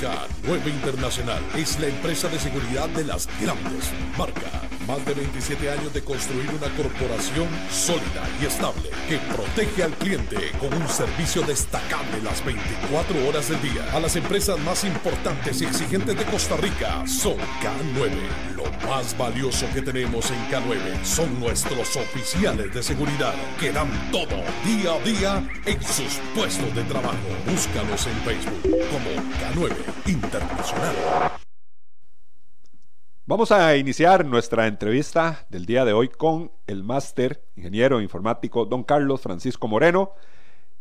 K9 Internacional es la empresa de seguridad de las grandes marcas. Más de 27 años de construir una corporación sólida y estable que protege al cliente con un servicio destacable las 24 horas del día. A las empresas más importantes y exigentes de Costa Rica son K9. Lo más valioso que tenemos en K9 son nuestros oficiales de seguridad que dan todo día a día en sus puestos de trabajo. Búscanos en Facebook como K9 Internacional. Vamos a iniciar nuestra entrevista del día de hoy con el máster ingeniero informático don Carlos Francisco Moreno,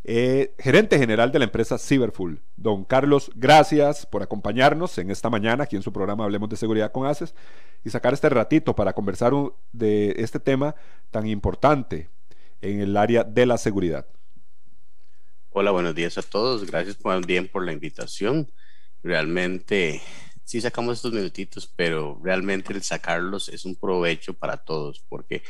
eh, gerente general de la empresa Cyberfull. Don Carlos, gracias por acompañarnos en esta mañana aquí en su programa Hablemos de Seguridad con ACES y sacar este ratito para conversar de este tema tan importante en el área de la seguridad. Hola, buenos días a todos. Gracias bien por la invitación. Realmente sí sacamos estos minutitos, pero realmente el sacarlos es un provecho para todos, porque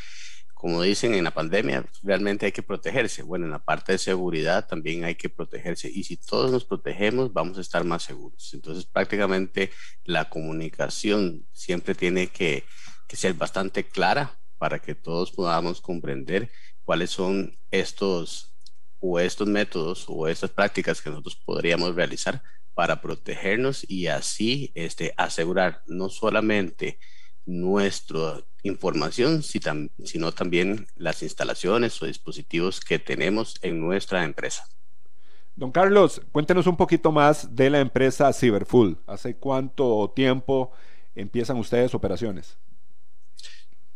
como dicen en la pandemia, realmente hay que protegerse. Bueno, en la parte de seguridad también hay que protegerse. Y si todos nos protegemos, vamos a estar más seguros. Entonces, prácticamente la comunicación siempre tiene que, que ser bastante clara para que todos podamos comprender cuáles son estos o estos métodos o estas prácticas que nosotros podríamos realizar para protegernos y así este, asegurar no solamente nuestra información, sino también las instalaciones o dispositivos que tenemos en nuestra empresa. Don Carlos, cuéntenos un poquito más de la empresa Cyberfull. ¿Hace cuánto tiempo empiezan ustedes operaciones?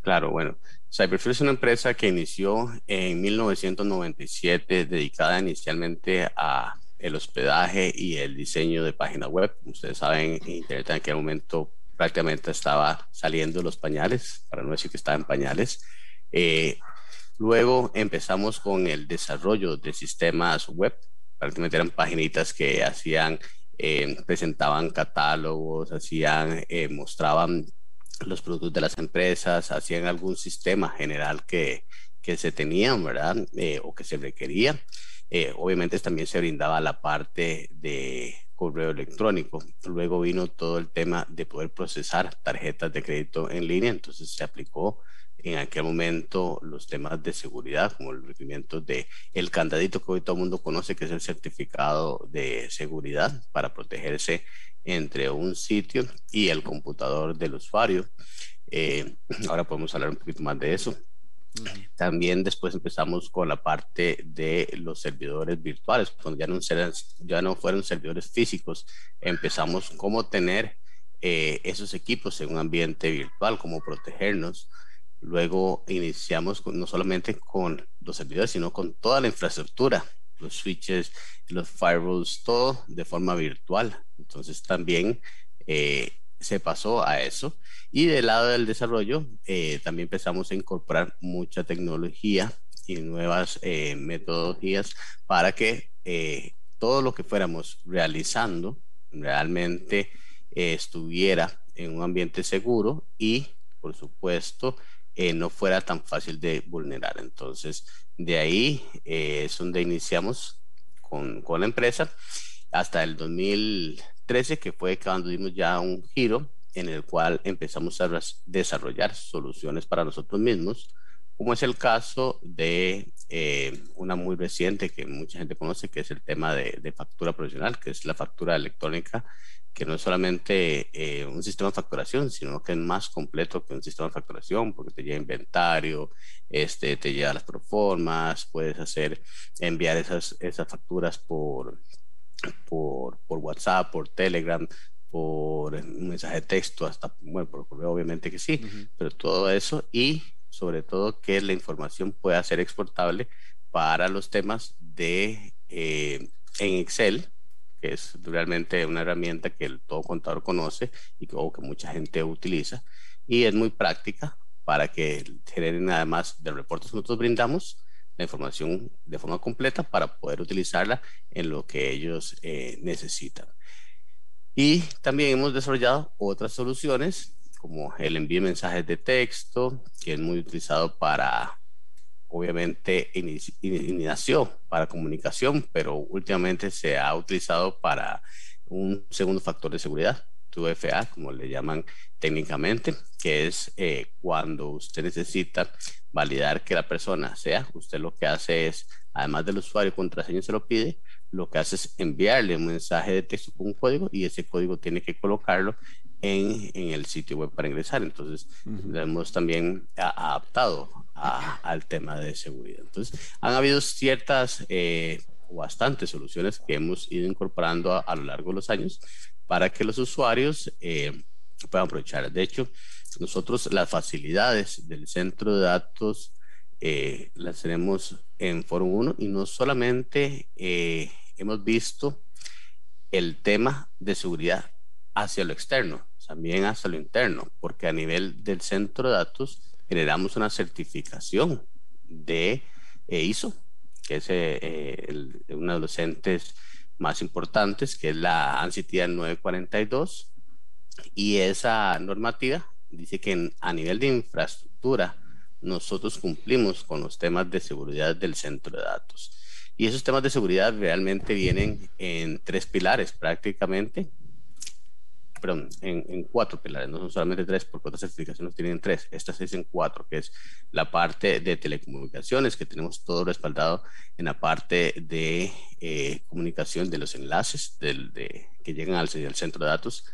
Claro, bueno, Cyberfull es una empresa que inició en 1997 dedicada inicialmente a el hospedaje y el diseño de páginas web. Ustedes saben, Internet en aquel momento prácticamente estaba saliendo los pañales, para no decir que estaba en pañales. Eh, luego empezamos con el desarrollo de sistemas web, prácticamente eran paginitas que hacían, eh, presentaban catálogos, hacían, eh, mostraban los productos de las empresas, hacían algún sistema general que, que se tenían, ¿verdad? o que se requería. Eh, obviamente también se brindaba la parte de correo electrónico. Luego vino todo el tema de poder procesar tarjetas de crédito en línea, entonces se aplicó en aquel momento los temas de seguridad, como el requerimiento de el candadito que hoy todo el mundo conoce, que es el certificado de seguridad para protegerse entre un sitio y el computador del usuario. Eh, ahora podemos hablar un poquito más de eso. También después empezamos con la parte de los servidores virtuales, cuando ya no, ya no fueron servidores físicos, empezamos cómo tener eh, esos equipos en un ambiente virtual, cómo protegernos. Luego iniciamos no solamente con los servidores, sino con toda la infraestructura, los switches, los firewalls, todo de forma virtual. Entonces también eh, se pasó a eso. Y del lado del desarrollo, eh, también empezamos a incorporar mucha tecnología y nuevas eh, metodologías para que eh, todo lo que fuéramos realizando realmente estuviera en un ambiente seguro y, por supuesto, no fuera tan fácil de vulnerar. Entonces, de ahí es donde iniciamos con, con la empresa hasta el 2000 que fue cuando dimos ya un giro en el cual empezamos a desarrollar soluciones para nosotros mismos, como es el caso de eh, una muy reciente que mucha gente conoce, que es el tema de, factura profesional, que es la factura electrónica, que no es solamente eh, un sistema de facturación, sino que es más completo que un sistema de facturación, porque te lleva inventario, este, te lleva las proformas, puedes hacer, enviar esas, esas facturas por, por, por WhatsApp, por Telegram, por un mensaje de texto, hasta, bueno, por correo obviamente que sí, pero todo eso y sobre todo que la información pueda ser exportable para los temas de eh, en Excel, que es realmente una herramienta que el, todo contador conoce y que, o que mucha gente utiliza y es muy práctica para que generen además de reportes que nosotros brindamos, la información de forma completa para poder utilizarla en lo que ellos eh, necesitan. Y también hemos desarrollado otras soluciones como el envío de mensajes de texto, que es muy utilizado para obviamente inició para comunicación, pero últimamente se ha utilizado para un segundo factor de seguridad, 2FA, como le llaman técnicamente, que es eh, cuando usted necesita validar que la persona sea, usted lo que hace es, además del usuario y contraseña se lo pide, lo que hace es enviarle un mensaje de texto con un código y ese código tiene que colocarlo en, en el sitio web para ingresar. Entonces, lo hemos también adaptado al tema de seguridad. Entonces, han habido ciertas eh, o bastantes soluciones que hemos ido incorporando a, lo largo de los años para que los usuarios eh, puedan aprovechar. De hecho, nosotros las facilidades del centro de datos eh, las tenemos en Foro 1 y no solamente eh, hemos visto el tema de seguridad hacia lo externo, también hacia lo interno, porque a nivel del centro de datos generamos una certificación de eh, ISO, que es uno de los entes más importantes, que es la ANSI 942, y esa normativa dice que a nivel de infraestructura nosotros cumplimos con los temas de seguridad del centro de datos. Y esos temas de seguridad realmente vienen en tres pilares prácticamente, perdón, en, cuatro pilares, no solamente tres, porque otras certificaciones tienen tres, estas es en cuatro, que es la parte de telecomunicaciones, que tenemos todo respaldado en la parte de eh, comunicación de los enlaces del, de, que llegan al, al centro de datos,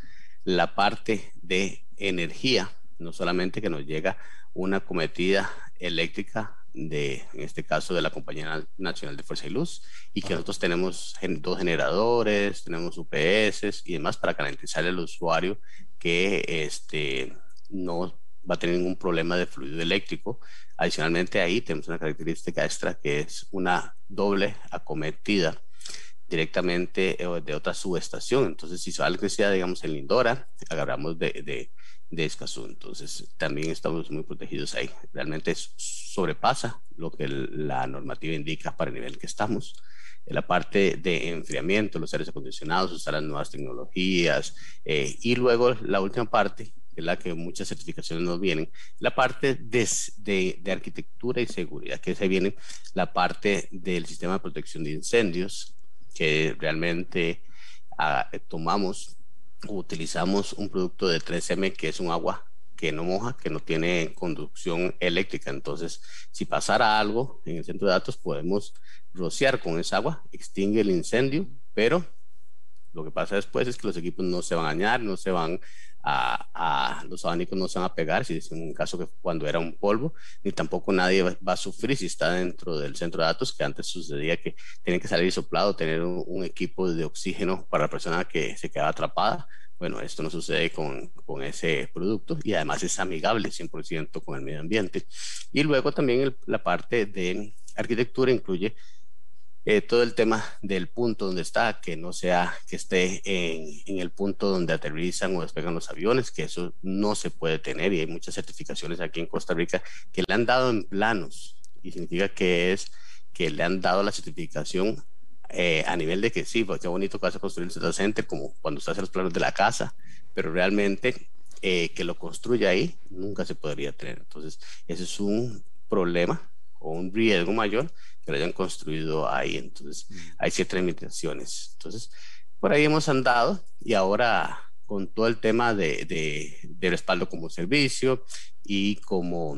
la parte de energía, no solamente que nos llega una cometida eléctrica de, en este caso, de la Compañía Nacional de Fuerza y Luz, y que nosotros tenemos dos generadores, tenemos UPS y demás para garantizar al usuario que este, no va a tener ningún problema de fluido eléctrico. Adicionalmente ahí tenemos una característica extra que es una doble acometida directamente eh, de otra subestación. Entonces, si se va electricidad, digamos, en Lindora, agarramos de, de, de Escazú. Entonces, también estamos muy protegidos ahí. Realmente sobrepasa lo que la normativa indica para el nivel que estamos. En la parte de enfriamiento, los aires acondicionados, usar las nuevas tecnologías. Eh, y luego la última parte, que es la que muchas certificaciones nos vienen, la parte de, de, arquitectura y seguridad, que se viene la parte del sistema de protección de incendios, que realmente ah, tomamos utilizamos un producto de 3M que es un agua que no moja, que no tiene conducción eléctrica. Entonces, si pasara algo en el centro de datos, podemos rociar con esa agua, extingue el incendio, pero lo que pasa después es que los equipos no se van a dañar, no se van a, los abanicos no se van a pegar, si es un caso que cuando era un polvo, ni tampoco nadie va, a sufrir si está dentro del centro de datos, que antes sucedía que tienen que salir soplado, tener un, equipo de oxígeno para la persona que se queda atrapada. Bueno, esto no sucede con, con ese producto y además es amigable 100% con el medio ambiente. Y luego también la parte de arquitectura incluye eh, todo el tema del punto donde está, que no sea que esté en, en, el punto donde aterrizan o despegan los aviones, que eso no se puede tener y hay muchas certificaciones aquí en Costa Rica que le han dado en planos y significa que es que le han dado la certificación eh, a nivel de que sí, pues qué bonito que vas a construir el data como cuando se hacen los planos de la casa, pero realmente eh, que lo construya ahí nunca se podría tener. Entonces, ese es un problema o un riesgo mayor que lo hayan construido ahí. Entonces, hay ciertas limitaciones. Entonces, por ahí hemos andado y ahora con todo el tema de, de, respaldo como servicio y como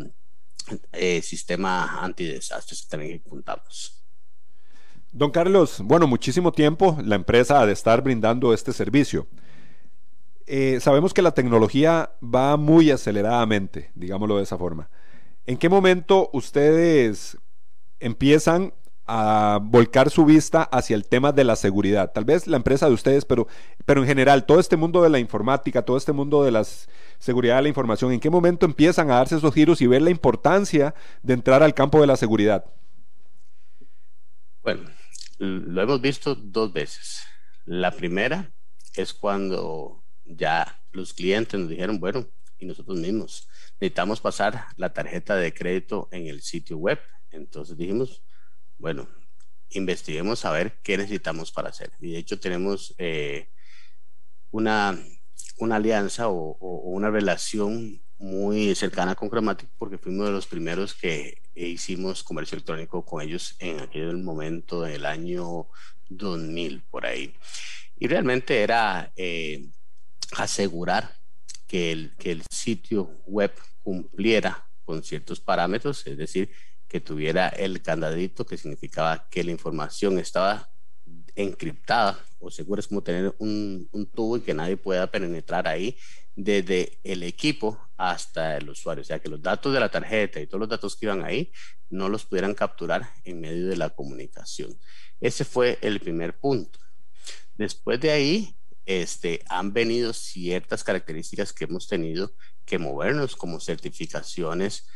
eh, sistema antidesastres que también contamos. Don Carlos, bueno, muchísimo tiempo la empresa ha de estar brindando este servicio. Eh, sabemos que la tecnología va muy aceleradamente, digámoslo de esa forma. ¿En qué momento ustedes empiezan a volcar su vista hacia el tema de la seguridad. Tal vez la empresa de ustedes, pero, pero en general, todo este mundo de la informática, todo este mundo de la seguridad de la información, ¿en qué momento empiezan a darse esos giros y ver la importancia de entrar al campo de la seguridad? Bueno, lo hemos visto dos veces. La primera es cuando ya los clientes nos dijeron, bueno, y nosotros mismos, necesitamos pasar la tarjeta de crédito en el sitio web entonces dijimos, bueno, investiguemos a ver qué necesitamos para hacer. Y de hecho tenemos eh, una, una alianza o, una relación muy cercana con Chromatic porque fuimos de los primeros que hicimos comercio electrónico con ellos en aquel momento, en el año 2000, por ahí. Y realmente era eh, asegurar que el, que el sitio web cumpliera con ciertos parámetros, es decir, que tuviera el candadito que significaba que la información estaba encriptada o segura, es como tener un, un tubo y que nadie pueda penetrar ahí desde el equipo hasta el usuario, o sea que los datos de la tarjeta y todos los datos que iban ahí no los pudieran capturar en medio de la comunicación. Ese fue el primer punto. Después de ahí, este, han venido ciertas características que hemos tenido que movernos como certificaciones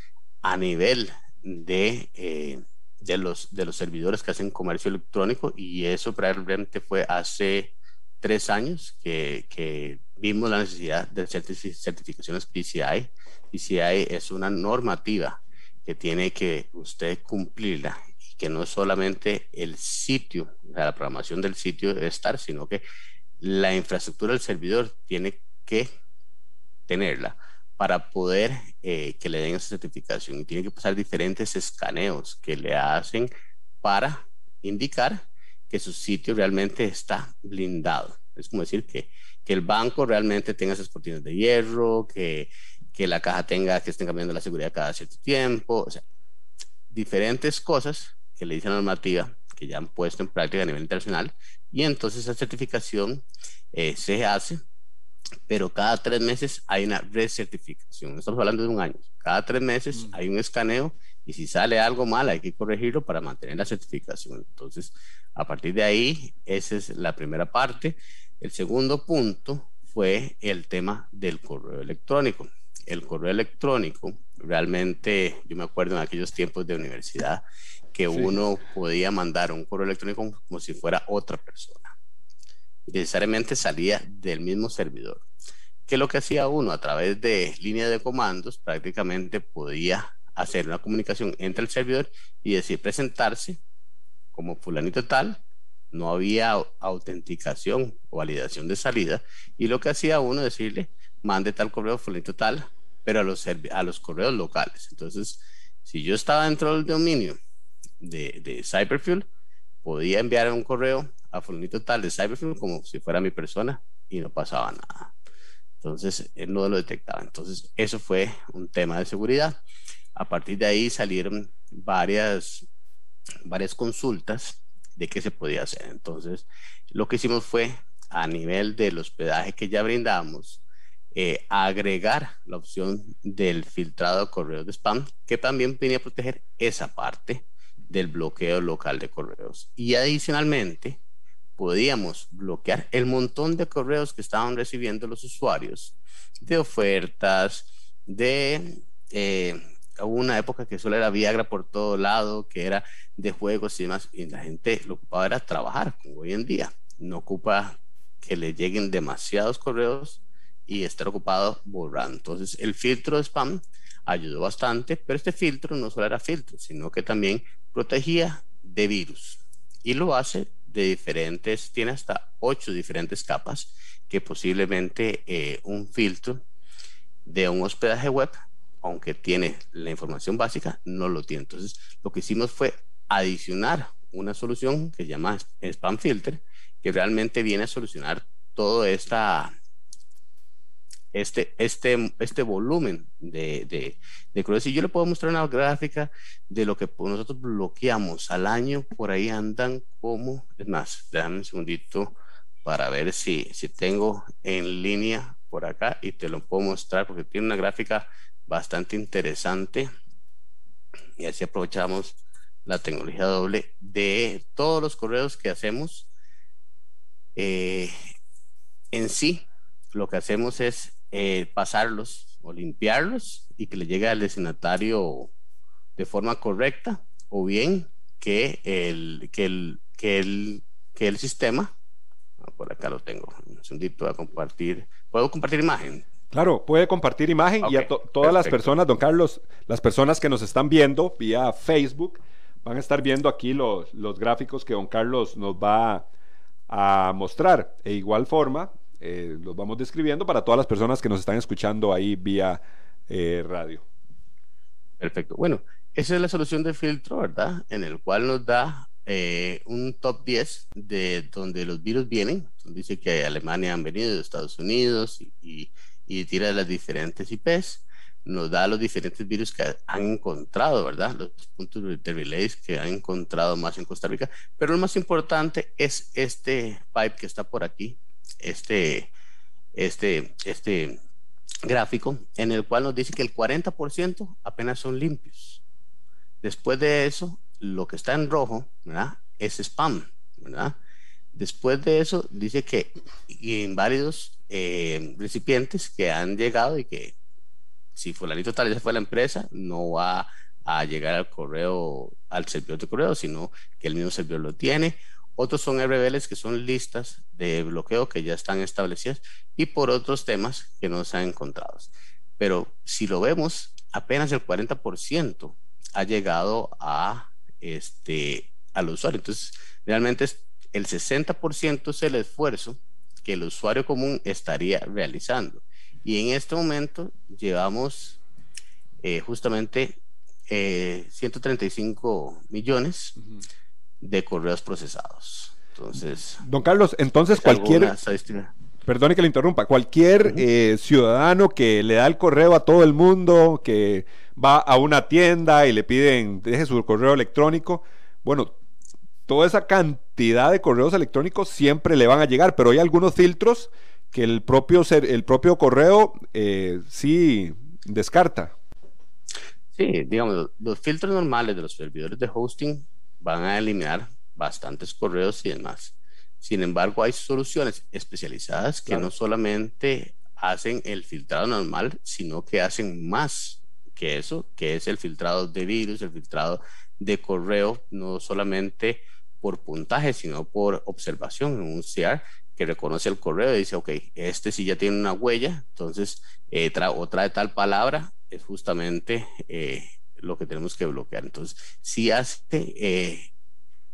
a nivel de, eh, de, los, de los servidores que hacen comercio electrónico y eso realmente fue hace tres años que, que vimos la necesidad de certificaciones PCI. PCI es una normativa que tiene que usted cumplirla y que no solamente el sitio, la programación del sitio debe estar, sino que la infraestructura del servidor tiene que tenerla para poder eh, que le den esa certificación. Y tiene que pasar diferentes escaneos que le hacen para indicar que su sitio realmente está blindado. Es como decir que, que el banco realmente tenga esas cortinas de hierro, que, que la caja tenga, que estén cambiando la seguridad cada cierto tiempo, o sea, diferentes cosas que le dice la normativa que ya han puesto en práctica a nivel internacional. Y entonces esa certificación eh, se hace pero cada tres meses hay una recertificación. Estamos hablando de un año. Cada tres meses mm. hay un escaneo y si sale algo mal hay que corregirlo para mantener la certificación. Entonces, a partir de ahí, esa es la primera parte. El segundo punto fue el tema del correo electrónico. El correo electrónico, realmente, yo me acuerdo en aquellos tiempos de universidad que uno podía mandar un correo electrónico como si fuera otra persona necesariamente salía del mismo servidor. Que lo que hacía uno a través de línea de comandos prácticamente podía hacer una comunicación entre el servidor y decir presentarse como fulanito tal, no había autenticación o validación de salida y lo que hacía uno decirle mande tal correo fulanito tal, pero a los, a los correos locales. Entonces, si yo estaba dentro del dominio de, de Cyberfuel, podía enviar un correo a fulanito tal de Cyberfuel como si fuera mi persona y no pasaba nada. Entonces, él no lo detectaba. Entonces, eso fue un tema de seguridad. A partir de ahí salieron varias, varias consultas de qué se podía hacer. Entonces, lo que hicimos fue, a nivel del hospedaje que ya brindamos, eh, agregar la opción del filtrado de correos de spam, que también venía a proteger esa parte del bloqueo local de correos. Y adicionalmente, podíamos bloquear el montón de correos que estaban recibiendo los usuarios, de ofertas, de eh, una época que solo era Viagra por todo lado, que era de juegos y demás, y la gente lo ocupaba era trabajar, como hoy en día. No ocupa que le lleguen demasiados correos y estar ocupado borrando. Entonces, el filtro de spam ayudó bastante, pero este filtro no solo era filtro, sino que también protegía de virus. Y lo hace de diferentes, tiene hasta ocho diferentes capas que posiblemente eh, un filtro de un hospedaje web, aunque tiene la información básica, no lo tiene. Entonces, lo que hicimos fue adicionar una solución que se llama Spam Filter, que realmente viene a solucionar todo esta, este, este, este volumen de, de, de Y yo le puedo mostrar una gráfica de lo que nosotros bloqueamos al año, por ahí andan como, es más, déjame un segundito para ver si, si tengo en línea por acá y te lo puedo mostrar porque tiene una gráfica bastante interesante. Y así aprovechamos la tecnología doble de todos los correos que hacemos. Eh, en sí, lo que hacemos es eh, pasarlos o limpiarlos y que le llegue al destinatario de forma correcta o bien que el, que el, que el, que el sistema, ah, por acá lo tengo, un segundito a compartir, ¿puedo compartir imagen? Claro, puede compartir imagen y a todas las personas, don Carlos, las personas que nos están viendo vía Facebook, van a estar viendo aquí los, los gráficos que don Carlos nos va a mostrar. E igual forma, eh, los vamos describiendo para todas las personas que nos están escuchando ahí vía eh, radio. Perfecto. Bueno, esa es la solución de filtro, ¿verdad? En el cual nos da eh, un top 10 de donde los virus vienen. Dice que Alemania han venido de Estados Unidos y, y, tira las diferentes IPs. Nos da los diferentes virus que han encontrado, ¿verdad? Los puntos de relays que han encontrado más en Costa Rica. Pero lo más importante es este pipe que está por aquí, este, este, este gráfico, en el cual nos dice que el 40% apenas son limpios. Después de eso, lo que está en rojo, ¿verdad? Es spam, ¿verdad? Después de eso, dice que inválidos eh, recipientes que han llegado y que si fulanito tal vez fue la empresa, no va a llegar al correo, al servidor de correo, sino que el mismo servidor lo tiene. Otros son RBLs que son listas de bloqueo que ya están establecidas y por otros temas que no se han encontrado. Pero si lo vemos, apenas el 40% ha llegado a este, al usuario. Entonces, realmente el 60% es el esfuerzo que el usuario común estaría realizando. Y en este momento llevamos eh, justamente 135 eh, millones de correos procesados. Entonces, don Carlos, entonces cualquier, perdone que le interrumpa, cualquier eh, ciudadano que le da el correo a todo el mundo, que va a una tienda y le piden, deje su correo electrónico, bueno, toda esa cantidad de correos electrónicos siempre le van a llegar, pero hay algunos filtros que el propio, el propio correo eh, sí descarta. Sí, digamos, los filtros normales de los servidores de hosting van a eliminar bastantes correos y demás. Sin embargo, hay soluciones especializadas que no solamente hacen el filtrado normal, sino que hacen más que eso, que es el filtrado de virus, el filtrado de correo, no solamente por puntaje, sino por observación en un CR que reconoce el correo y dice, ok, este sí ya tiene una huella, entonces eh, o trae tal palabra, es justamente eh, lo que tenemos que bloquear. Entonces, si hace eh,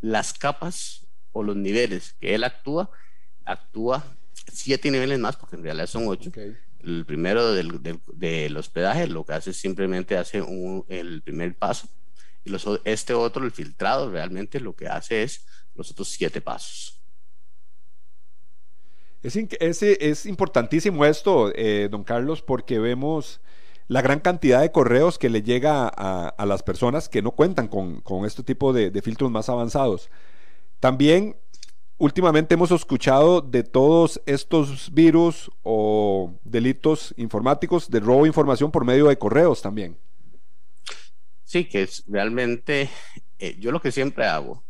las capas o los niveles que él actúa, actúa siete niveles más, porque en realidad son ocho. El primero del, del, hospedaje lo que hace simplemente hace el primer paso. Y los, este otro, el filtrado, realmente lo que hace es los otros siete pasos. Es, es, es importantísimo esto, eh, don Carlos, porque vemos la gran cantidad de correos que le llega a, a las personas que no cuentan con, con este tipo de, filtros más avanzados. También últimamente hemos escuchado de todos estos virus o delitos informáticos de robo de información por medio de correos también. Sí, que es realmente, eh, yo lo que siempre hago,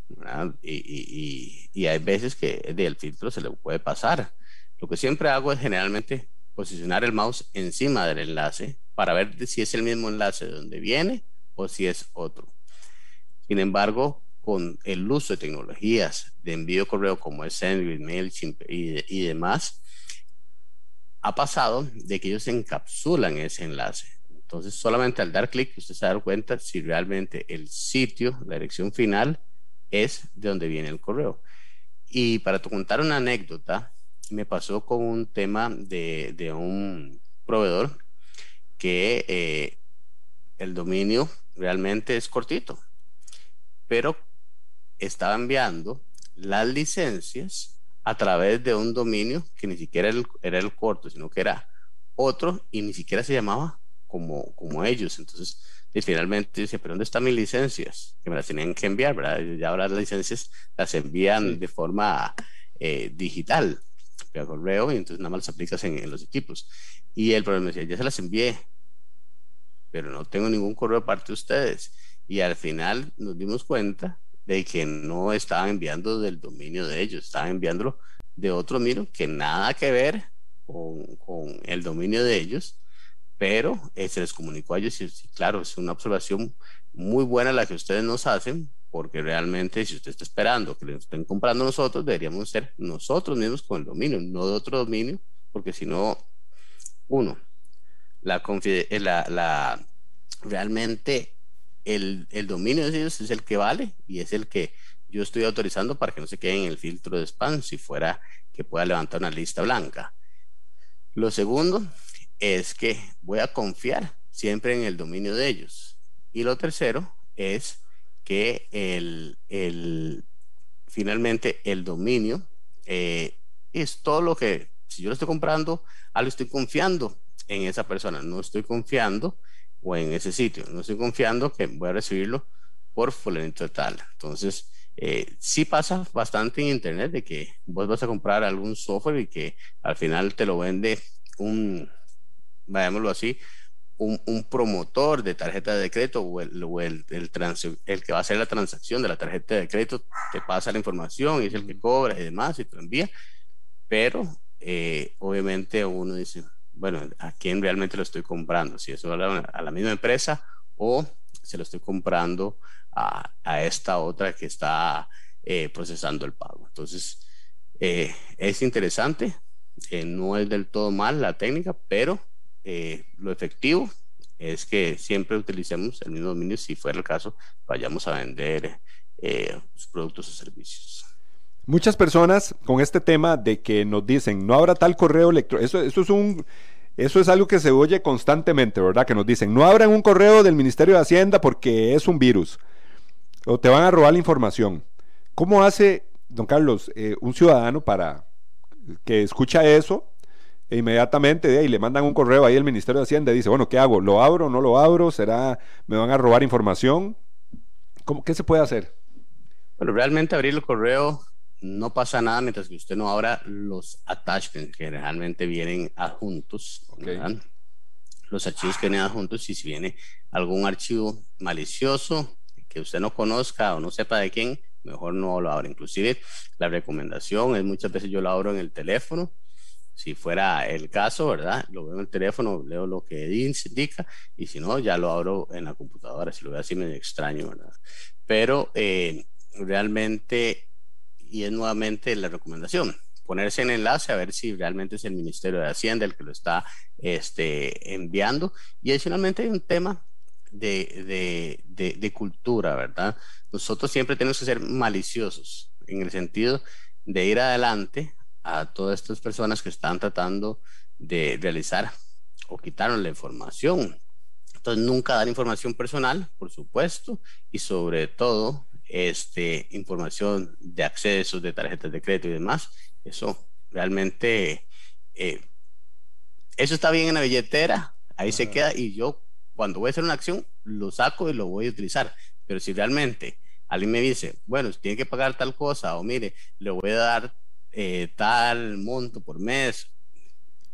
y, y, hay veces que del filtro se le puede pasar. Lo que siempre hago es generalmente posicionar el mouse encima del enlace para ver si es el mismo enlace de donde viene o si es otro. Sin embargo, con el uso de tecnologías de envío de correo como es SendGrid, MailChimp y, y demás, ha pasado de que ellos encapsulan ese enlace. Entonces, solamente al dar clic, usted se da cuenta si realmente el sitio, la dirección final, es de donde viene el correo. Y para contar una anécdota, me pasó con un tema de un proveedor que eh, el dominio realmente es cortito, pero estaba enviando las licencias a través de un dominio que ni siquiera era el, corto, sino que era otro y ni siquiera se llamaba como, como ellos. Entonces, y finalmente dice, pero ¿dónde están mis licencias? Que me las tenían que enviar, ¿verdad? Y ahora las licencias las envían de forma eh, digital, a correo, y entonces nada más las aplicas en, en, los equipos. Y el problema decía, ya se las envié, pero no tengo ningún correo aparte de ustedes. Y al final nos dimos cuenta de que no estaban enviando del dominio de ellos, estaban enviándolo de otro dominio que nada que ver con, con el dominio de ellos, pero eh, se les comunicó a ellos y, claro, es una observación muy buena la que ustedes nos hacen, porque realmente si usted está esperando que le estén comprando nosotros, deberíamos ser nosotros mismos con el dominio, no de otro dominio, porque si no, uno, la, eh, la, la realmente el, el, dominio de ellos es el que vale y es el que yo estoy autorizando para que no se quede en el filtro de spam si fuera que pueda levantar una lista blanca. Lo segundo es que voy a confiar siempre en el dominio de ellos. Y lo tercero es que el, el finalmente el dominio eh, es todo lo que, si yo lo estoy comprando, algo estoy confiando en esa persona, no estoy confiando o en ese sitio, no estoy confiando que voy a recibirlo por fulanito tal. Entonces, eh, sí pasa bastante en Internet de que vos vas a comprar algún software y que al final te lo vende un, vayámoslo así, un, un promotor de tarjeta de crédito o, el, o el, el, el, que va a hacer la transacción de la tarjeta de crédito te pasa la información y es el que cobra y demás y te envía. Pero eh, obviamente uno dice, bueno, ¿a quién realmente lo estoy comprando? Si eso a la, a la misma empresa o se lo estoy comprando a, a esta otra que está eh, procesando el pago. Entonces, eh, es interesante, eh, no es del todo mal la técnica, pero eh, lo efectivo es que siempre utilicemos el mismo dominio si fuera el caso, vayamos a vender eh, productos o servicios. Muchas personas con este tema de que nos dicen, no habrá tal correo electrónico, eso, es un... Eso es algo que se oye constantemente, ¿verdad? Que nos dicen, no abran un correo del Ministerio de Hacienda porque es un virus o te van a robar la información. ¿Cómo hace, don Carlos, eh, un ciudadano para que escucha eso e inmediatamente de ahí le mandan un correo ahí al Ministerio de Hacienda y dice, bueno, ¿qué hago? ¿Lo abro? ¿No lo abro? ¿Será, me van a robar información? ¿Cómo, ¿Qué se puede hacer? Bueno, realmente abrir el correo no pasa nada mientras que usted no abra los attachments que generalmente vienen adjuntos. Okay. Los archivos que vienen adjuntos y si viene algún archivo malicioso que usted no conozca o no sepa de quién, mejor no lo abra. Inclusive la recomendación es muchas veces yo lo abro en el teléfono. Si fuera el caso, ¿verdad? Lo veo en el teléfono, leo lo que indica y si no, ya lo abro en la computadora. Si lo veo así medio extraño, ¿verdad? Pero eh, realmente y es nuevamente la recomendación, ponerse en enlace a ver si realmente es el Ministerio de Hacienda el que lo está este, enviando. Y adicionalmente hay un tema de, de, de, de, cultura, ¿verdad? Nosotros siempre tenemos que ser maliciosos en el sentido de ir adelante a todas estas personas que están tratando de realizar o quitaron la información. Entonces, nunca dar información personal, por supuesto, y sobre todo este, información de accesos, de tarjetas de crédito y demás. Eso realmente, eh, eso está bien en la billetera, ahí se queda y yo cuando voy a hacer una acción lo saco y lo voy a utilizar. Pero si realmente alguien me dice, bueno, tiene que pagar tal cosa o mire, le voy a dar eh, tal monto por mes,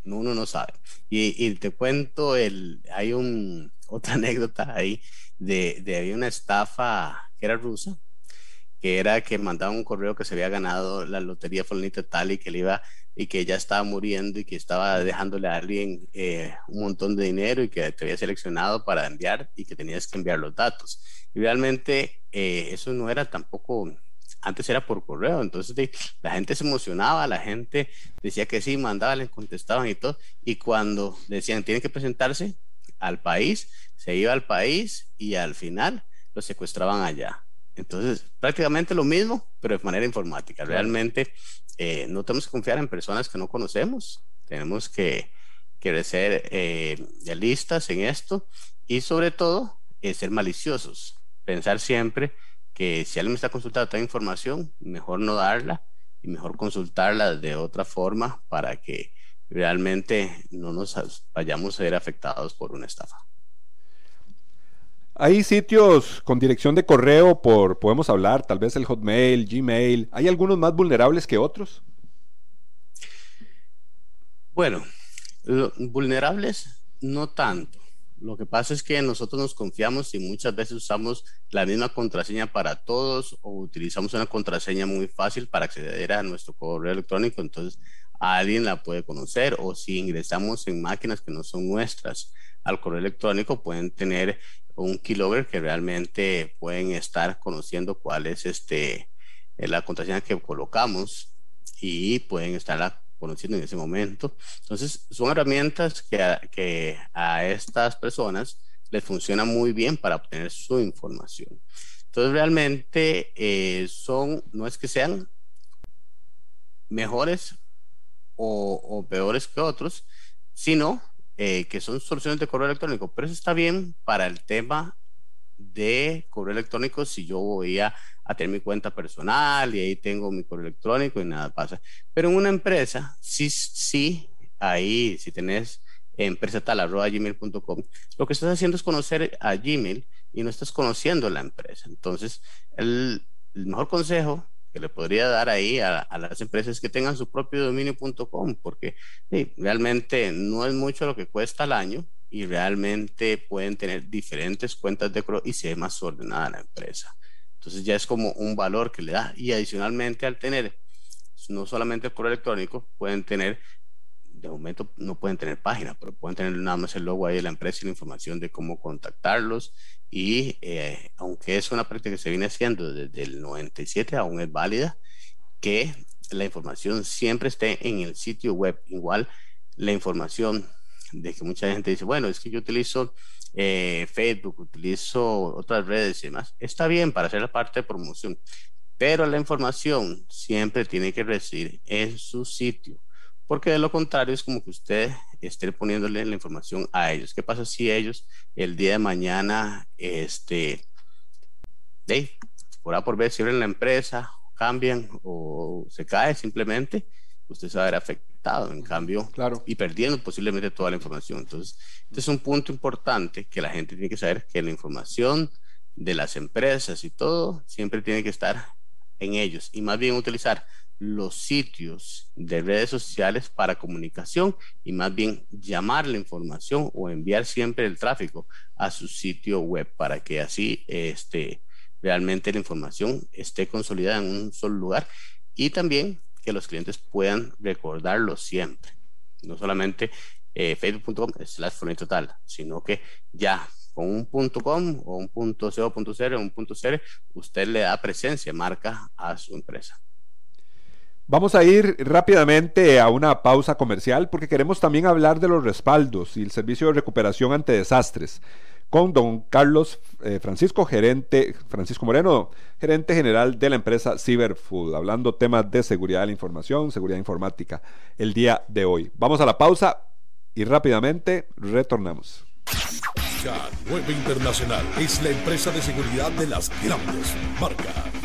no, uno no sabe. Y, y te cuento, el, hay un, otra anécdota ahí de, de había una estafa que era rusa que era que mandaba un correo que se había ganado la lotería fulanita tal y que le iba y que ya estaba muriendo y que estaba dejándole a alguien eh, un montón de dinero y que te había seleccionado para enviar y que tenías que enviar los datos. Y realmente eh, eso no era tampoco, antes era por correo, entonces de, la gente se emocionaba, la gente decía que sí, mandaba, le contestaban y todo, y cuando decían tienen que presentarse al país, se iba al país y al final lo secuestraban allá. Entonces, prácticamente lo mismo, pero de manera informática. Realmente eh, no tenemos que confiar en personas que no conocemos. Tenemos que, que ser eh, realistas en esto y sobre todo eh, ser maliciosos. Pensar siempre que si alguien está consultando toda información, mejor no darla y mejor consultarla de otra forma para que realmente no nos vayamos a ver afectados por una estafa. Hay sitios con dirección de correo por, podemos hablar, tal vez el Hotmail, Gmail. ¿Hay algunos más vulnerables que otros? Bueno, vulnerables no tanto. Lo que pasa es que nosotros nos confiamos y muchas veces usamos la misma contraseña para todos o utilizamos una contraseña muy fácil para acceder a nuestro correo electrónico. Entonces, alguien la puede conocer o si ingresamos en máquinas que no son nuestras al correo electrónico pueden tener un keylogger que realmente pueden estar conociendo cuál es este, la contraseña que colocamos y pueden estarla conociendo en ese momento. Entonces, son herramientas que a, que a estas personas les funcionan muy bien para obtener su información. Entonces, realmente eh, son, no es que sean mejores o, o peores que otros, sino eh, que son soluciones de correo electrónico, pero eso está bien para el tema de correo electrónico si yo voy a, tener mi cuenta personal y ahí tengo mi correo electrónico y nada pasa. Pero en una empresa, sí, sí, ahí, si tenés empresa tal arroba gmail.com, lo que estás haciendo es conocer a Gmail y no estás conociendo la empresa. Entonces, el, mejor consejo que le podría dar ahí a, las empresas es que tengan su propio dominio.com, porque realmente no es mucho lo que cuesta al año y realmente pueden tener diferentes cuentas de correo y se ve más ordenada la empresa. Entonces ya es como un valor que le da. Y adicionalmente al tener no solamente el correo electrónico, pueden tener de momento no pueden tener página, pero pueden tener nada más el logo ahí de la empresa y la información de cómo contactarlos. Y eh, aunque es una práctica que se viene haciendo desde el 97, aún es válida que la información siempre esté en el sitio web. Igual la información de que mucha gente dice, bueno, es que yo utilizo eh, Facebook, utilizo otras redes y demás. Está bien para hacer la parte de promoción, pero la información siempre tiene que residir en su sitio porque de lo contrario es como que usted esté poniéndole la información a ellos. ¿Qué pasa si ellos el día de mañana, este, por A por B, cierren la empresa, cambian o se cae simplemente? Usted se va a ver afectado, en cambio, claro. y perdiendo posiblemente toda la información. Entonces, este es un punto importante que la gente tiene que saber que la información de las empresas y todo siempre tiene que estar en ellos y más bien utilizar los sitios de redes sociales para comunicación y más bien llamar la información o enviar siempre el tráfico a su sitio web para que así este, realmente la información esté consolidada en un solo lugar y también que los clientes puedan recordarlo siempre. No solamente eh, facebook.com slash total, sino que ya con un punto .com o un punto .co, punto o un punto .cr, usted le da presencia, marca a su empresa. Vamos a ir rápidamente a una pausa comercial porque queremos también hablar de los respaldos y el servicio de recuperación ante desastres con don Carlos eh, Francisco, gerente, Francisco Moreno, gerente general de la empresa Cyberfood, hablando temas de seguridad de la información, seguridad informática, el día de hoy. Vamos a la pausa y rápidamente retornamos. K9 Internacional es la empresa de seguridad de las grandes marcas.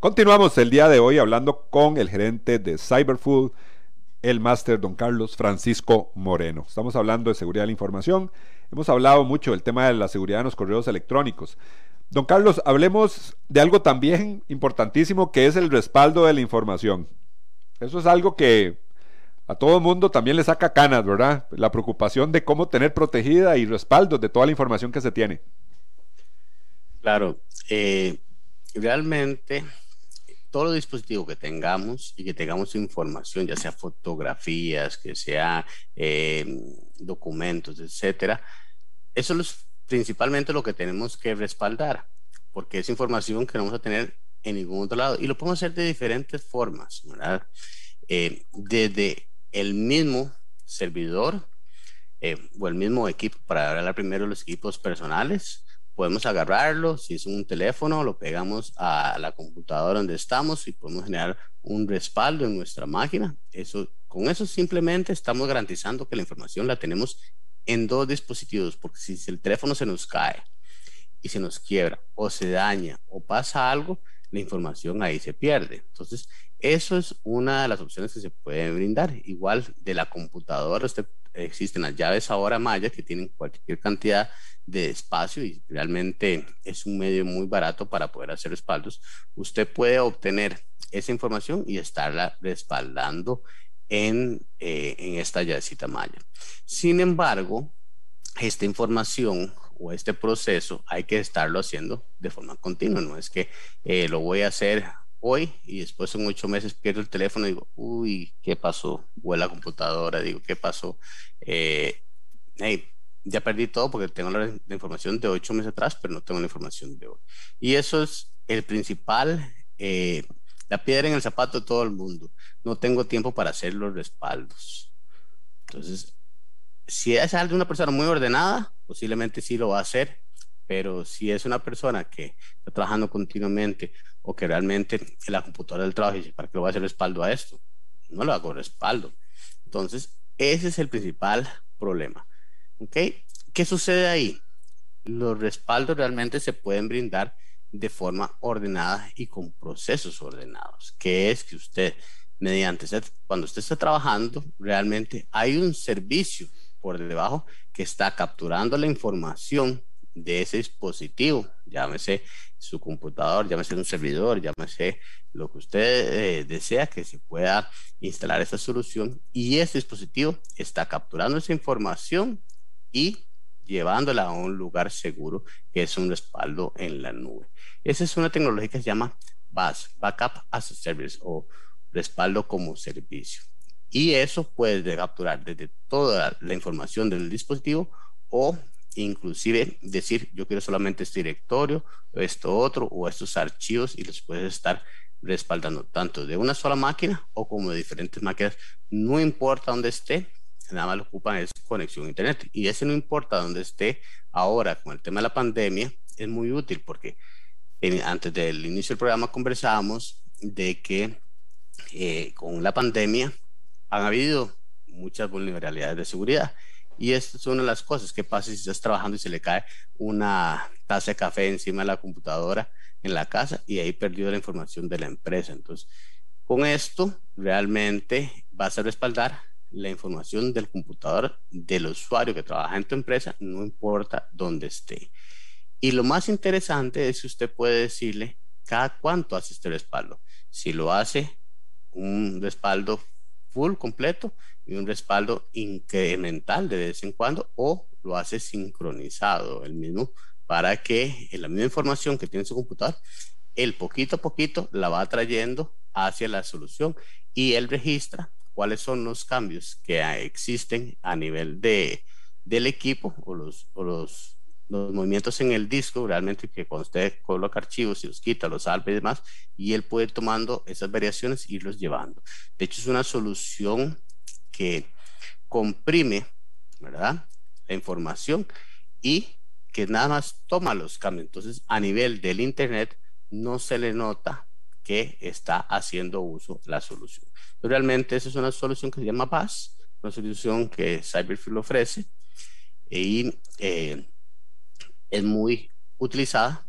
Continuamos el día de hoy hablando con el gerente de Cyberfood, el máster don Carlos Francisco Moreno. Estamos hablando de seguridad de la información. Hemos hablado mucho del tema de la seguridad en los correos electrónicos. Don Carlos, hablemos de algo también importantísimo que es el respaldo de la información. Eso es algo que a todo el mundo también le saca canas, ¿verdad? La preocupación de cómo tener protegida y respaldo de toda la información que se tiene. Claro, eh, realmente todo dispositivo que tengamos y que tengamos información, ya sea fotografías, que sea eh, documentos, etcétera, eso es principalmente lo que tenemos que respaldar, porque es información que no vamos a tener en ningún otro lado y lo podemos hacer de diferentes formas, ¿verdad? Eh, desde el mismo servidor o el mismo equipo, para hablar primero los equipos personales, podemos agarrarlo, si es un teléfono, lo pegamos a la computadora donde estamos y podemos generar un respaldo en nuestra máquina. Eso, con eso simplemente estamos garantizando que la información la tenemos en dos dispositivos, porque si el teléfono se nos cae y se nos quiebra o se daña o pasa algo, la información ahí se pierde. Entonces, eso es una de las opciones que se pueden brindar. Igual de la computadora, usted, existen las llaves ahora Maya que tienen cualquier cantidad de espacio y realmente es un medio muy barato para poder hacer respaldos, usted puede obtener esa información y estarla respaldando en, eh, en esta llavecita malla. Sin embargo, esta información o este proceso hay que estarlo haciendo de forma continua, no es que eh, lo voy a hacer hoy y después en ocho meses pierdo el teléfono y digo, uy, ¿qué pasó? O la computadora, digo, ¿qué pasó? Eh, hey, ya perdí todo porque tengo la, información de ocho meses atrás, pero no tengo la información de hoy. Y eso es el principal, eh, la piedra en el zapato de todo el mundo. No tengo tiempo para hacer los respaldos. Entonces, si es de una persona muy ordenada, posiblemente sí lo va a hacer, pero si es una persona que está trabajando continuamente o que realmente en la computadora del trabajo dice, ¿para qué le voy a hacer respaldo a esto? No le hago respaldo. Entonces, ese es el principal problema. ¿Ok? ¿Qué sucede ahí? Los respaldos realmente se pueden brindar de forma ordenada y con procesos ordenados, que es que usted, mediante, cuando usted está trabajando, realmente hay un servicio por debajo que está capturando la información de ese dispositivo, llámese su computador, llámese un servidor, llámese lo que usted eh, desea que se pueda instalar esta solución y ese dispositivo está capturando esa información y llevándola a un lugar seguro que es un respaldo en la nube. Esa es una tecnología que se llama BAS, Backup as a Service o respaldo como servicio. Y eso puede capturar desde toda la información del dispositivo o inclusive decir yo quiero solamente este directorio, esto otro o estos archivos y los puedes estar respaldando tanto de una sola máquina o como de diferentes máquinas, no importa dónde esté, nada más lo ocupan es conexión a internet y ese no importa dónde esté ahora con el tema de la pandemia es muy útil porque antes del inicio del programa conversábamos de que eh, con la pandemia han habido muchas vulnerabilidades de seguridad. Y esta es una de las cosas que pasa si estás trabajando y se le cae una taza de café encima de la computadora en la casa y ahí perdió la información de la empresa. Entonces, con esto realmente vas a respaldar la información del computador del usuario que trabaja en tu empresa, no importa dónde esté. Y lo más interesante es que usted puede decirle cada cuánto hace este respaldo. Si lo hace un respaldo full completo y un respaldo incremental de vez en cuando o lo hace sincronizado el mismo para que la misma información que tiene su computador, el poquito a poquito la va trayendo hacia la solución y él registra cuáles son los cambios que existen a nivel de, del equipo o los los movimientos en el disco, realmente que cuando usted coloca archivos y los quita, los salva y demás, y él puede ir tomando esas variaciones e irlos llevando. De hecho, es una solución que comprime, ¿verdad? La información y que nada más toma los cambios. Entonces, a nivel del Internet, no se le nota que está haciendo uso la solución. Pero realmente esa es una solución que se llama PAS, una solución que Cyberfield ofrece y eh, es muy utilizada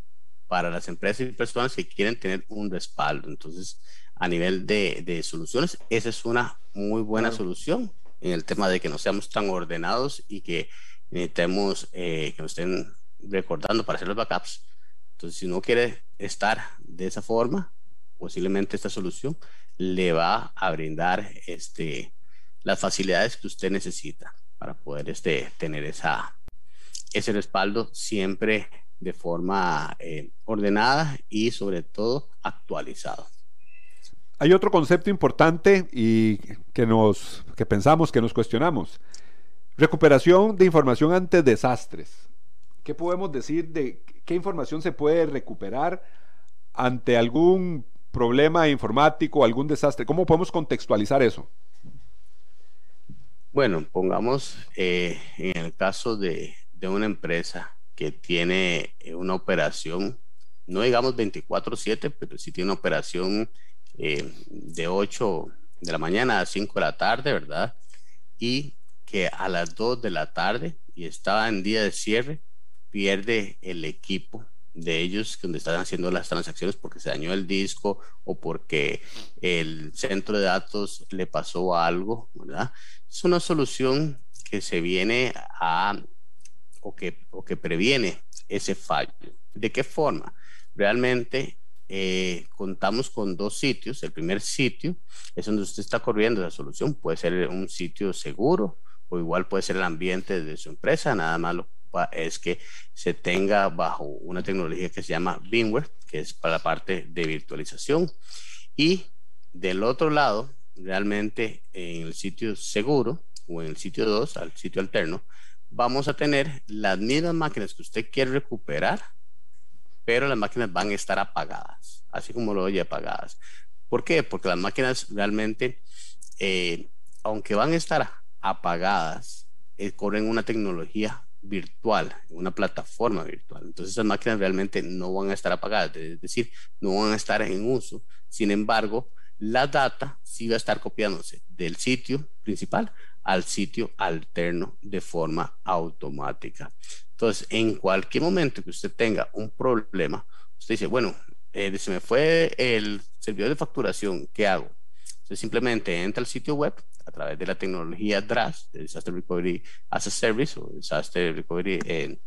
para las empresas y personas que quieren tener un respaldo. Entonces, a nivel de, de soluciones, esa es una muy buena solución en el tema de que no seamos tan ordenados y que necesitemos eh, que nos estén recordando para hacer los backups. Entonces, si no quiere estar de esa forma, posiblemente esta solución le va a brindar este, las facilidades que usted necesita para poder este, tener esa, ese respaldo siempre de forma eh, ordenada y sobre todo actualizado. Hay otro concepto importante y que nos que pensamos, que nos cuestionamos. Recuperación de información ante desastres. ¿Qué podemos decir de qué información se puede recuperar ante algún problema informático, algún desastre? ¿Cómo podemos contextualizar eso? Bueno, pongamos eh, en el caso de, de una empresa que tiene eh, una operación, no digamos 24/7, pero sí tiene una operación eh, de 8 de la mañana a 5 de la tarde, ¿verdad? Y que a las 2 de la tarde y estaba en día de cierre, pierde el equipo de ellos donde están haciendo las transacciones porque se dañó el disco o porque el centro de datos le pasó algo, ¿verdad? Es una solución que se viene a o que, o que previene ese fallo. ¿De qué forma? Realmente eh, contamos con dos sitios. El primer sitio es donde usted está corriendo la solución. Puede ser un sitio seguro o igual puede ser el ambiente de su empresa. Nada más lo es que se tenga bajo una tecnología que se llama VMware, que es para la parte de virtualización. Y del otro lado, realmente en el sitio seguro o en el sitio 2, al sitio alterno, vamos a tener las mismas máquinas que usted quiere recuperar, pero las máquinas van a estar apagadas, así como lo oye apagadas. ¿Por qué? Porque las máquinas realmente, eh, aunque van a estar apagadas, eh, corren una tecnología virtual, una plataforma virtual. Entonces esas máquinas realmente no van a estar apagadas, es decir, no van a estar en uso. Sin embargo, la data sí va a estar copiándose del sitio principal al sitio alterno de forma automática. Entonces, en cualquier momento que usted tenga un problema, usted dice, bueno, eh, se me fue el servidor de facturación, ¿qué hago? Usted simplemente entra al sitio web a través de la tecnología DRAS, Disaster Recovery as a Service o Disaster Recovery en,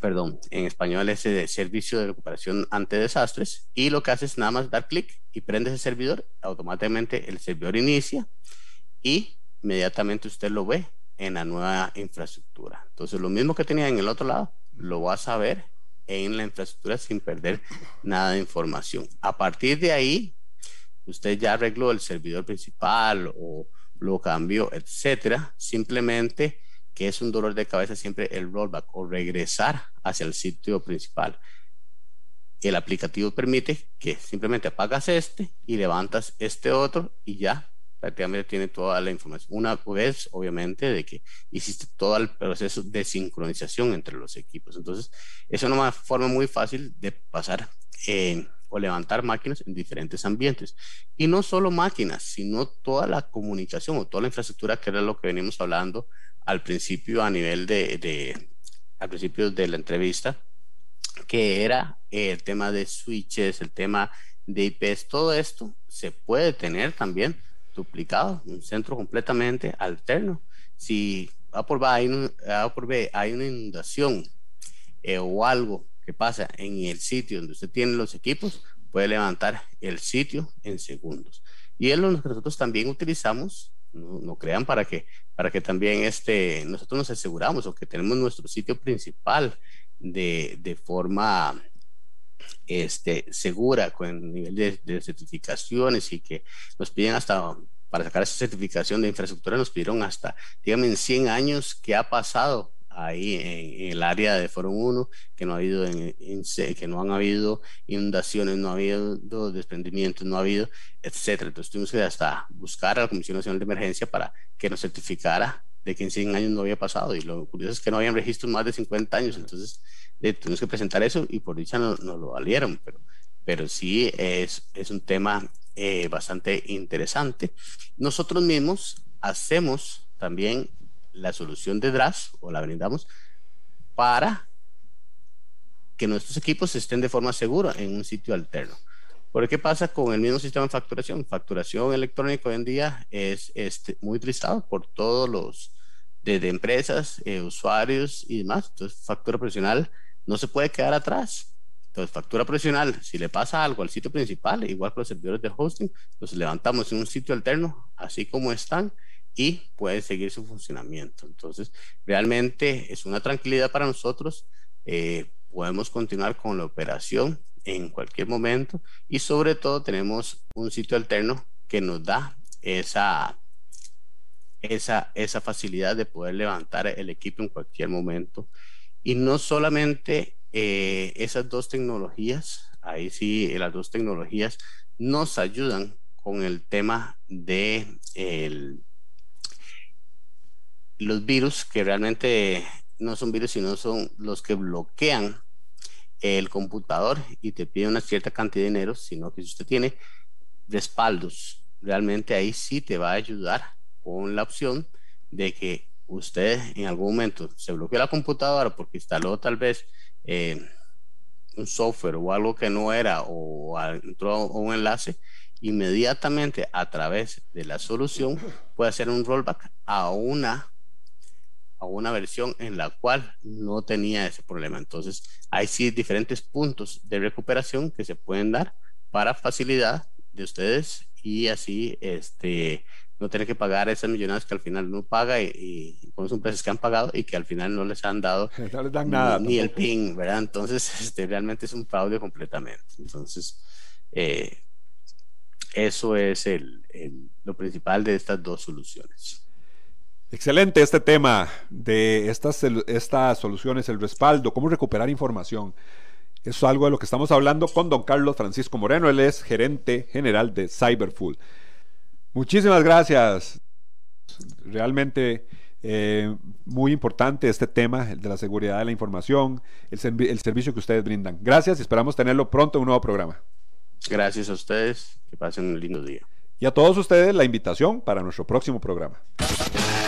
perdón, en español es de servicio de recuperación ante desastres y lo que hace es nada más dar clic y prende ese servidor, automáticamente el servidor inicia y inmediatamente usted lo ve en la nueva infraestructura. Entonces lo mismo que tenía en el otro lado, lo vas a ver en la infraestructura sin perder nada de información. A partir de ahí, usted ya arregló el servidor principal o lo cambió, etcétera, simplemente que es un dolor de cabeza siempre el rollback o regresar hacia el sitio principal. El aplicativo permite que simplemente apagas este y levantas este otro y ya prácticamente tiene toda la información. Una vez, obviamente, de que hiciste todo el proceso de sincronización entre los equipos. Entonces, es una forma muy fácil de pasar eh, o levantar máquinas en diferentes ambientes. Y no solo máquinas, sino toda la comunicación o toda la infraestructura, que era lo que venimos hablando al principio a nivel de, al principio de la entrevista, que era el tema de switches, el tema de IPs, todo esto se puede tener también duplicado, un centro completamente alterno. Si A por B hay, por B, hay una inundación eh, o algo que pasa en el sitio donde usted tiene los equipos, puede levantar el sitio en segundos. Y es lo que nosotros también utilizamos, no, crean para que, para que también este, nosotros nos aseguramos o que tenemos nuestro sitio principal de, de forma este, segura con el nivel de, certificaciones y que nos piden hasta, para sacar esa certificación de infraestructura, nos pidieron hasta, dígame, en 100 años qué ha pasado ahí en, el área de Foro 1, que no ha habido, en, que no han habido inundaciones, no ha habido desprendimientos, no ha habido, etcétera. Entonces tuvimos que hasta buscar a la Comisión Nacional de Emergencia para que nos certificara de que en 100 años no había pasado. Y lo curioso es que no habían registros más de 50 años, entonces eh, tuvimos que presentar eso y por dicha no, no lo valieron, pero, pero sí es, es un tema eh, bastante interesante. Nosotros mismos hacemos también la solución de DRAS o la brindamos para que nuestros equipos estén de forma segura en un sitio alterno. ¿Por qué pasa con el mismo sistema de facturación? Facturación electrónica hoy en día es este, muy utilizado por todos los, desde empresas, eh, usuarios y demás. Entonces, factura profesional no se puede quedar atrás. Entonces, factura profesional, si le pasa algo al sitio principal, igual con los servidores de hosting, los levantamos en un sitio alterno, así como están, y puede seguir su funcionamiento. Entonces, realmente es una tranquilidad para nosotros. Eh, podemos continuar con la operación en cualquier momento y sobre todo tenemos un sitio alterno que nos da esa, esa, esa facilidad de poder levantar el equipo en cualquier momento. Y no solamente eh, esas dos tecnologías, ahí sí, las dos tecnologías nos ayudan con el tema de los virus que realmente no son virus, sino son los que bloquean el computador y te pide una cierta cantidad de dinero, sino que si usted tiene respaldos, realmente ahí sí te va a ayudar con la opción de que usted en algún momento se bloqueó la computadora porque instaló tal vez eh, un software o algo que no era o entró a un enlace, inmediatamente a través de la solución puede hacer un rollback a una a una versión en la cual no tenía ese problema. Entonces, hay sí diferentes puntos de recuperación que se pueden dar para facilidad de ustedes y así este, no tener que pagar esas millonadas que al final no paga y, son precios que han pagado y que al final no les han dado ni, el PIN, ¿verdad? Entonces, este, realmente es un fraude completamente. Entonces, eh, eso es el, lo principal de estas dos soluciones. Excelente este tema de estas, estas soluciones, el respaldo, cómo recuperar información. Eso es algo de lo que estamos hablando con don Carlos Francisco Moreno. Él es gerente general de Cyberfull. Muchísimas gracias. Realmente eh, muy importante este tema, el de la seguridad de la información, el, el servicio que ustedes brindan. Gracias y esperamos tenerlo pronto en un nuevo programa. Gracias a ustedes. Que pasen un lindo día. Y a todos ustedes la invitación para nuestro próximo programa.